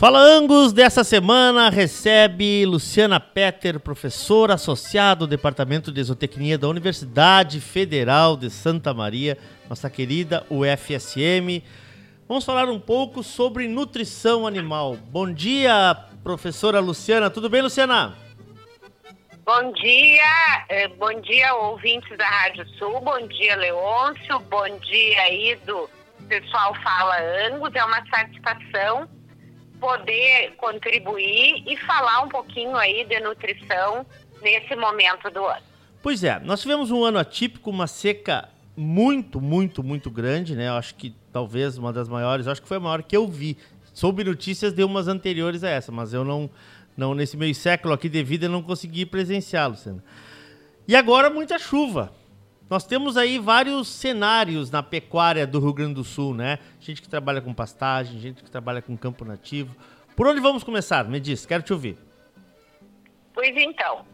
Fala Angus dessa semana recebe Luciana Petter, professora associada do Departamento de Exotecnia da Universidade Federal de Santa Maria, nossa querida UFSM. Vamos falar um pouco sobre nutrição animal. Bom dia, professora Luciana. Tudo bem, Luciana? Bom dia, eh, bom dia ouvintes da Rádio Sul, bom dia Leôncio, bom dia aí do pessoal Fala Angus, é uma satisfação poder contribuir e falar um pouquinho aí de nutrição nesse momento do ano. Pois é, nós tivemos um ano atípico, uma seca muito, muito, muito grande, né? Eu acho que talvez uma das maiores, acho que foi a maior que eu vi. Soube notícias de umas anteriores a essa, mas eu não, não nesse meio século aqui de vida, eu não consegui presenciar, Luciana. E agora muita chuva. Nós temos aí vários cenários na pecuária do Rio Grande do Sul, né? Gente que trabalha com pastagem, gente que trabalha com campo nativo. Por onde vamos começar? Me diz, quero te ouvir. Pois então,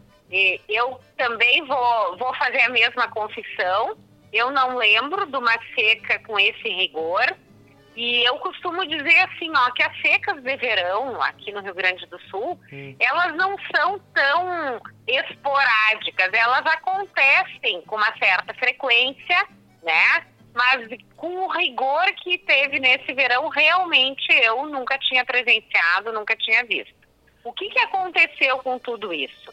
eu também vou, vou fazer a mesma confissão. Eu não lembro de uma seca com esse rigor. E eu costumo dizer assim, ó, que as secas de verão aqui no Rio Grande do Sul, elas não são tão esporádicas, elas acontecem com uma certa frequência, né? Mas com o rigor que teve nesse verão, realmente eu nunca tinha presenciado, nunca tinha visto. O que, que aconteceu com tudo isso?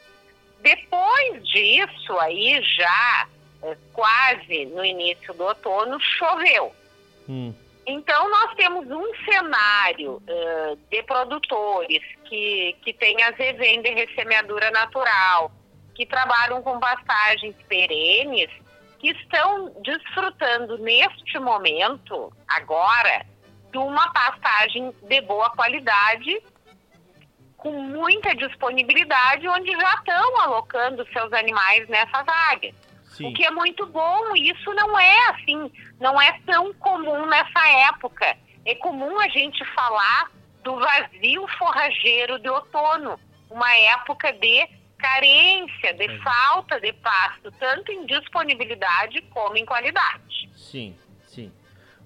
Depois disso, aí já eh, quase no início do outono, choveu. Hum. Então, nós temos um cenário uh, de produtores que, que têm as de ressemeadura natural, que trabalham com pastagens perenes, que estão desfrutando neste momento, agora, de uma pastagem de boa qualidade, com muita disponibilidade, onde já estão alocando seus animais nessas áreas. Sim. O que é muito bom, isso não é assim, não é tão comum nessa época. É comum a gente falar do vazio forrageiro de outono, uma época de carência, de é. falta de pasto, tanto em disponibilidade como em qualidade. Sim, sim.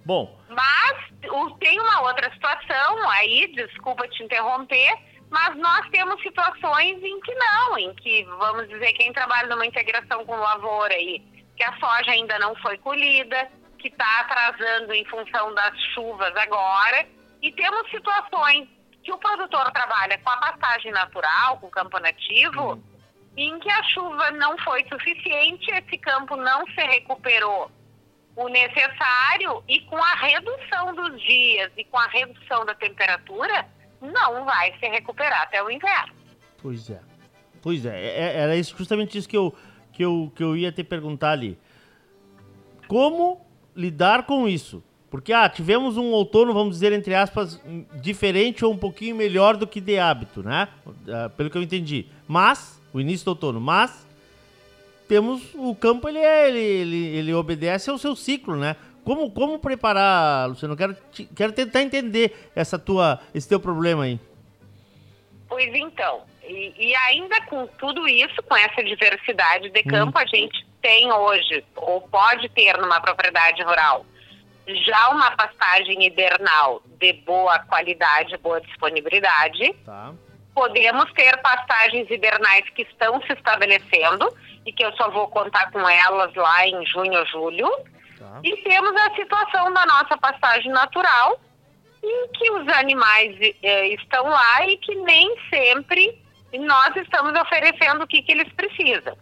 Bom. Mas tem uma outra situação aí, desculpa te interromper, mas nós temos situações em que não, em que, vamos dizer, quem trabalha numa integração com lavoura aí, que a soja ainda não foi colhida, que está atrasando em função das chuvas agora, e temos situações que o produtor trabalha com a pastagem natural, com o campo nativo, uhum. em que a chuva não foi suficiente, esse campo não se recuperou o necessário e com a redução dos dias e com a redução da temperatura, não vai se recuperar até o inverno. Pois é. Pois é, é, é era isso, justamente isso que eu, que, eu, que eu ia te perguntar ali. Como lidar com isso? Porque, ah, tivemos um outono, vamos dizer, entre aspas, diferente ou um pouquinho melhor do que de hábito, né? Ah, pelo que eu entendi. Mas, o início do outono, mas temos o campo, ele, é, ele, ele, ele obedece ao seu ciclo, né? Como, como preparar, Luciano? Quero, quero tentar entender essa tua, esse teu problema aí. Pois então, e, e ainda com tudo isso, com essa diversidade de campo, hum. a gente tem hoje, ou pode ter numa propriedade rural, já uma pastagem hibernal de boa qualidade, boa disponibilidade. Tá. Podemos ter pastagens hibernais que estão se estabelecendo e que eu só vou contar com elas lá em junho ou julho. Tá. E temos a situação da nossa pastagem natural, em que os animais eh, estão lá e que nem sempre nós estamos oferecendo o que, que eles precisam.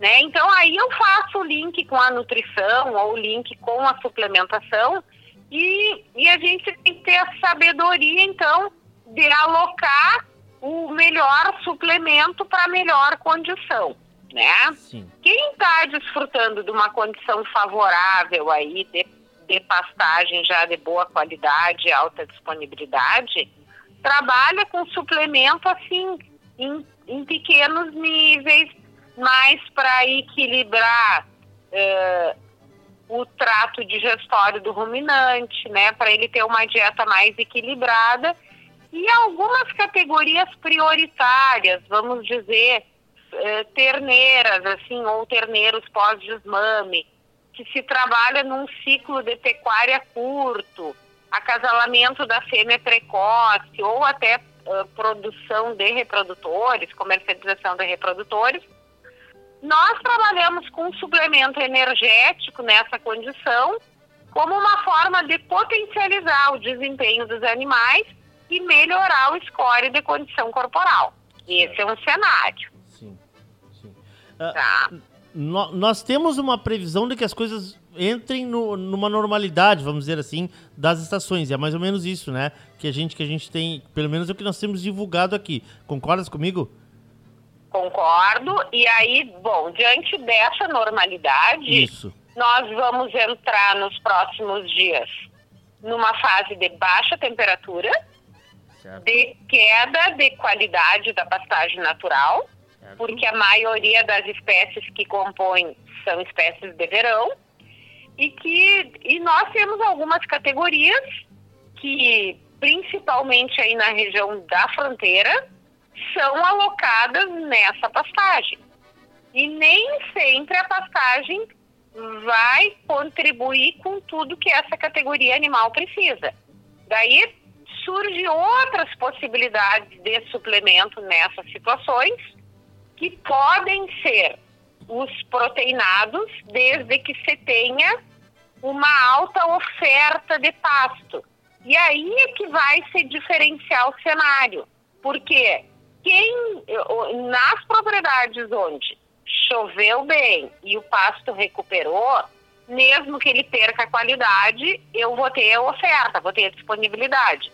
Né? Então aí eu faço o link com a nutrição ou o link com a suplementação e, e a gente tem que ter a sabedoria então de alocar o melhor suplemento para melhor condição né? Sim. Quem está desfrutando de uma condição favorável aí de, de pastagem já de boa qualidade, alta disponibilidade, trabalha com suplemento assim em, em pequenos níveis, mais para equilibrar o trato digestório do ruminante, né? Para ele ter uma dieta mais equilibrada e algumas categorias prioritárias, vamos dizer, eh, terneiras, assim, ou terneiros pós-desmame, que se trabalha num ciclo de pecuária curto, acasalamento da fêmea precoce, ou até uh, produção de reprodutores, comercialização de reprodutores. Nós trabalhamos com suplemento energético nessa condição, como uma forma de potencializar o desempenho dos animais e melhorar o score de condição corporal. Esse é um cenário. Uh, tá. no, nós temos uma previsão de que as coisas entrem no, numa normalidade, vamos dizer assim, das estações. É mais ou menos isso, né? Que a gente que a gente tem, pelo menos é o que nós temos divulgado aqui. Concordas comigo? Concordo. E aí, bom, diante dessa normalidade, isso. nós vamos entrar nos próximos dias numa fase de baixa temperatura, certo. de queda de qualidade da pastagem natural. Porque a maioria das espécies que compõem são espécies de verão e que e nós temos algumas categorias que principalmente aí na região da fronteira são alocadas nessa pastagem. E nem sempre a pastagem vai contribuir com tudo que essa categoria animal precisa. Daí surgem outras possibilidades de suplemento nessas situações que podem ser os proteinados, desde que se tenha uma alta oferta de pasto. E aí é que vai se diferenciar o cenário. Porque quem nas propriedades onde choveu bem e o pasto recuperou, mesmo que ele perca a qualidade, eu vou ter oferta, vou ter a disponibilidade.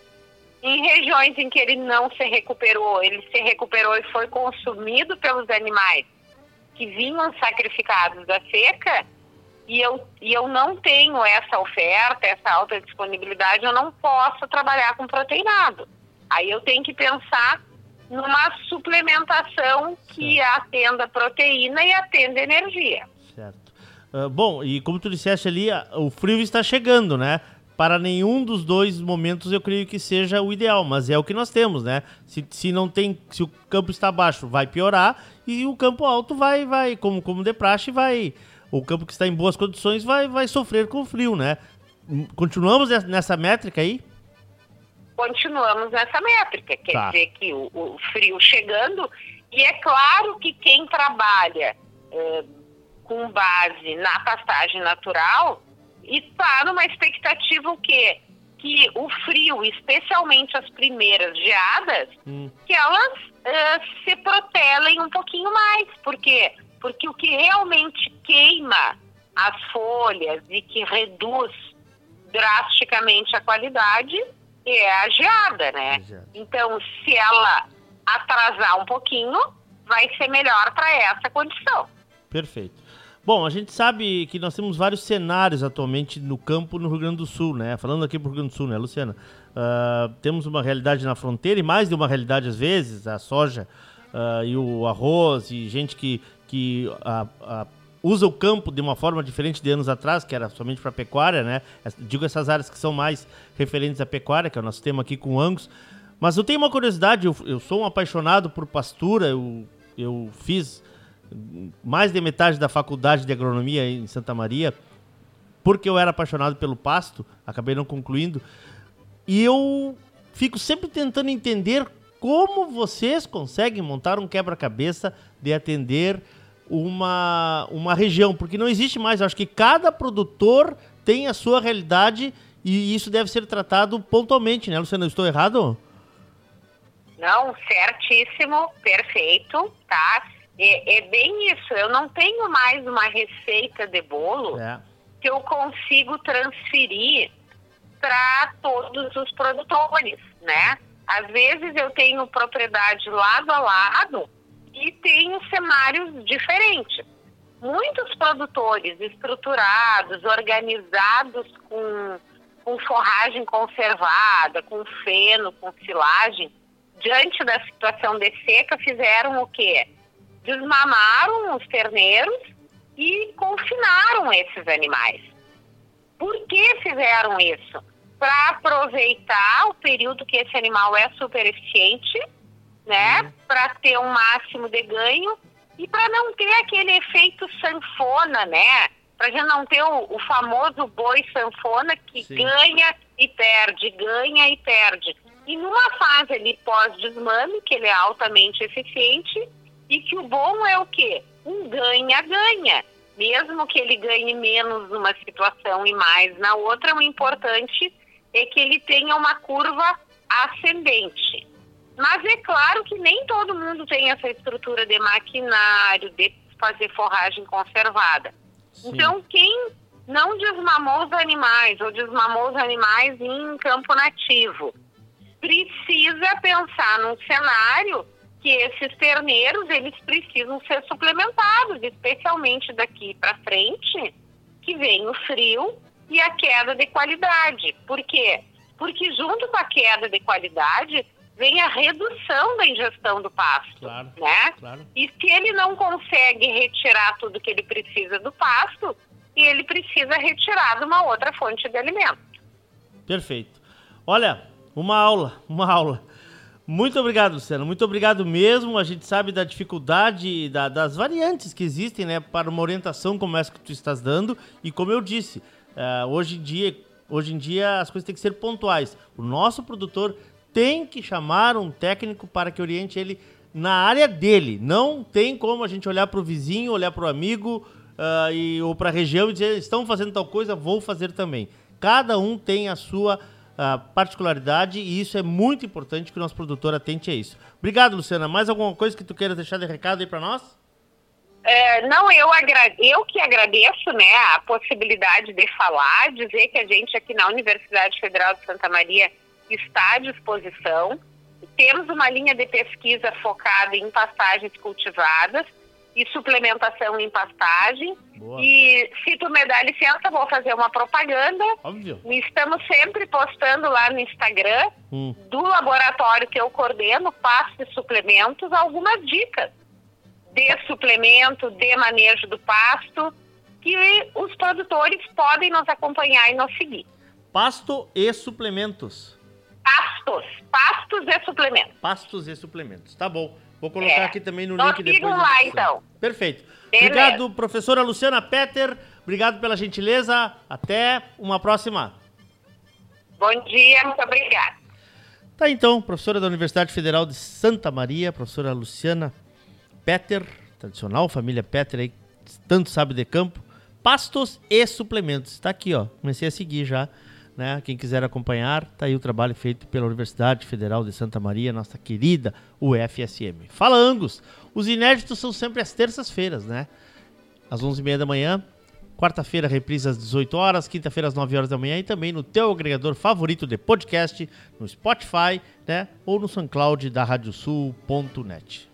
Em regiões em que ele não se recuperou, ele se recuperou e foi consumido pelos animais que vinham sacrificados da seca, e eu, e eu não tenho essa oferta, essa alta disponibilidade, eu não posso trabalhar com proteinado. Aí eu tenho que pensar numa suplementação que certo. atenda proteína e atenda energia. Certo. Uh, bom, e como tu disseste ali, o frio está chegando, né? Para nenhum dos dois momentos eu creio que seja o ideal, mas é o que nós temos, né? Se, se não tem, se o campo está baixo, vai piorar e o campo alto vai, vai, como como de praxe, vai o campo que está em boas condições vai, vai sofrer com frio, né? Continuamos nessa métrica aí? Continuamos nessa métrica, quer tá. dizer que o, o, frio chegando, e é claro que quem trabalha é, com base na pastagem natural está numa expectativa o quê? Que o frio, especialmente as primeiras geadas, hum. que elas uh, se protelem um pouquinho mais, porque porque o que realmente queima as folhas e que reduz drasticamente a qualidade é a geada, né? Então, se ela atrasar um pouquinho, vai ser melhor para essa condição. Perfeito. Bom, a gente sabe que nós temos vários cenários atualmente no campo no Rio Grande do Sul, né? Falando aqui pro Rio Grande do Sul, né, Luciana? Uh, temos uma realidade na fronteira e mais de uma realidade às vezes, a soja uh, e o arroz e gente que que a, a, usa o campo de uma forma diferente de anos atrás, que era somente para pecuária, né? Digo essas áreas que são mais referentes à pecuária, que é o nosso tema aqui com o Angus. Mas eu tenho uma curiosidade, eu, eu sou um apaixonado por pastura, eu, eu fiz mais de metade da faculdade de agronomia em Santa Maria, porque eu era apaixonado pelo pasto, acabei não concluindo. E eu fico sempre tentando entender como vocês conseguem montar um quebra-cabeça de atender uma, uma região, porque não existe mais. Eu acho que cada produtor tem a sua realidade e isso deve ser tratado pontualmente, né, Luciano? Eu estou errado? Não, certíssimo, perfeito, tá? É, é, bem isso. Eu não tenho mais uma receita de bolo é. que eu consigo transferir para todos os produtores, né? Às vezes eu tenho propriedade lado a lado e tenho cenários diferentes. Muitos produtores estruturados, organizados com, com forragem conservada, com feno, com silagem, diante da situação de seca, fizeram o quê? Desmamaram os terneiros e confinaram esses animais. Por que fizeram isso? Para aproveitar o período que esse animal é super eficiente né? Uhum. Para ter um máximo de ganho e para não ter aquele efeito sanfona, né? Para já não ter o, o, famoso boi sanfona que Sim. ganha e perde, ganha e perde. E numa fase ali pós-desmame, que ele é altamente eficiente, e que o bom é o quê? Um ganha-ganha. Mesmo que ele ganhe menos numa situação e mais na outra, o importante é que ele tenha uma curva ascendente. Mas é claro que nem todo mundo tem essa estrutura de maquinário, de fazer forragem conservada. Sim. Então, quem não desmamou os animais ou desmamou os animais em campo nativo, precisa pensar num cenário que esses terneiros eles precisam ser suplementados, especialmente daqui para frente, que vem o frio e a queda de qualidade. Por quê? Porque junto com a queda de qualidade vem a redução da ingestão do pasto, claro, né? Claro. E se ele não consegue retirar tudo que ele precisa do pasto, ele precisa retirar de uma outra fonte de alimento. Perfeito. Olha, uma aula, uma aula. Muito obrigado, Luciano. Muito obrigado mesmo. A gente sabe da dificuldade, da, das variantes que existem, né, para uma orientação como essa que tu estás dando. E como eu disse, uh, hoje em dia, hoje em dia as coisas têm que ser pontuais. O nosso produtor tem que chamar um técnico para que oriente ele na área dele. Não tem como a gente olhar para o vizinho, olhar para o amigo uh, e, ou para a região e dizer estão fazendo tal coisa, vou fazer também. Cada um tem a sua particularidade e isso é muito importante que o nosso produtor atente a isso. Obrigado, Luciana. Mais alguma coisa que tu queira deixar de recado aí para nós? É, não, eu, eu que agradeço né, a possibilidade de falar, dizer que a gente aqui na Universidade Federal de Santa Maria está à disposição. Temos uma linha de pesquisa focada em pastagens cultivadas e suplementação em pastagem. Boa. E se tu me dá licença, vou fazer uma propaganda. Óbvio. Estamos sempre postando lá no Instagram hum. do laboratório que eu coordeno, Pasto e Suplementos, algumas dicas de suplemento, de manejo do pasto, que os produtores podem nos acompanhar e nos seguir. Pasto e suplementos. Pastos. Pastos e suplementos. Pastos e suplementos. Tá bom. Vou colocar é. aqui também no Nós link depois. lá, então. Perfeito. Beleza. Obrigado, professora Luciana Peter. Obrigado pela gentileza. Até uma próxima. Bom dia, muito obrigada. Tá então, professora da Universidade Federal de Santa Maria, professora Luciana Peter, tradicional família Peter aí, tanto sabe de campo. Pastos e suplementos. Está aqui, ó. Comecei a seguir já né? Quem quiser acompanhar, tá aí o trabalho feito pela Universidade Federal de Santa Maria, nossa querida UFSM. Fala Angus, os inéditos são sempre às terças-feiras, né? Às 11h30 da manhã, quarta-feira reprise às 18 horas, quinta-feira às 9 horas da manhã e também no teu agregador favorito de podcast, no Spotify, né? Ou no SoundCloud da radiosul.net.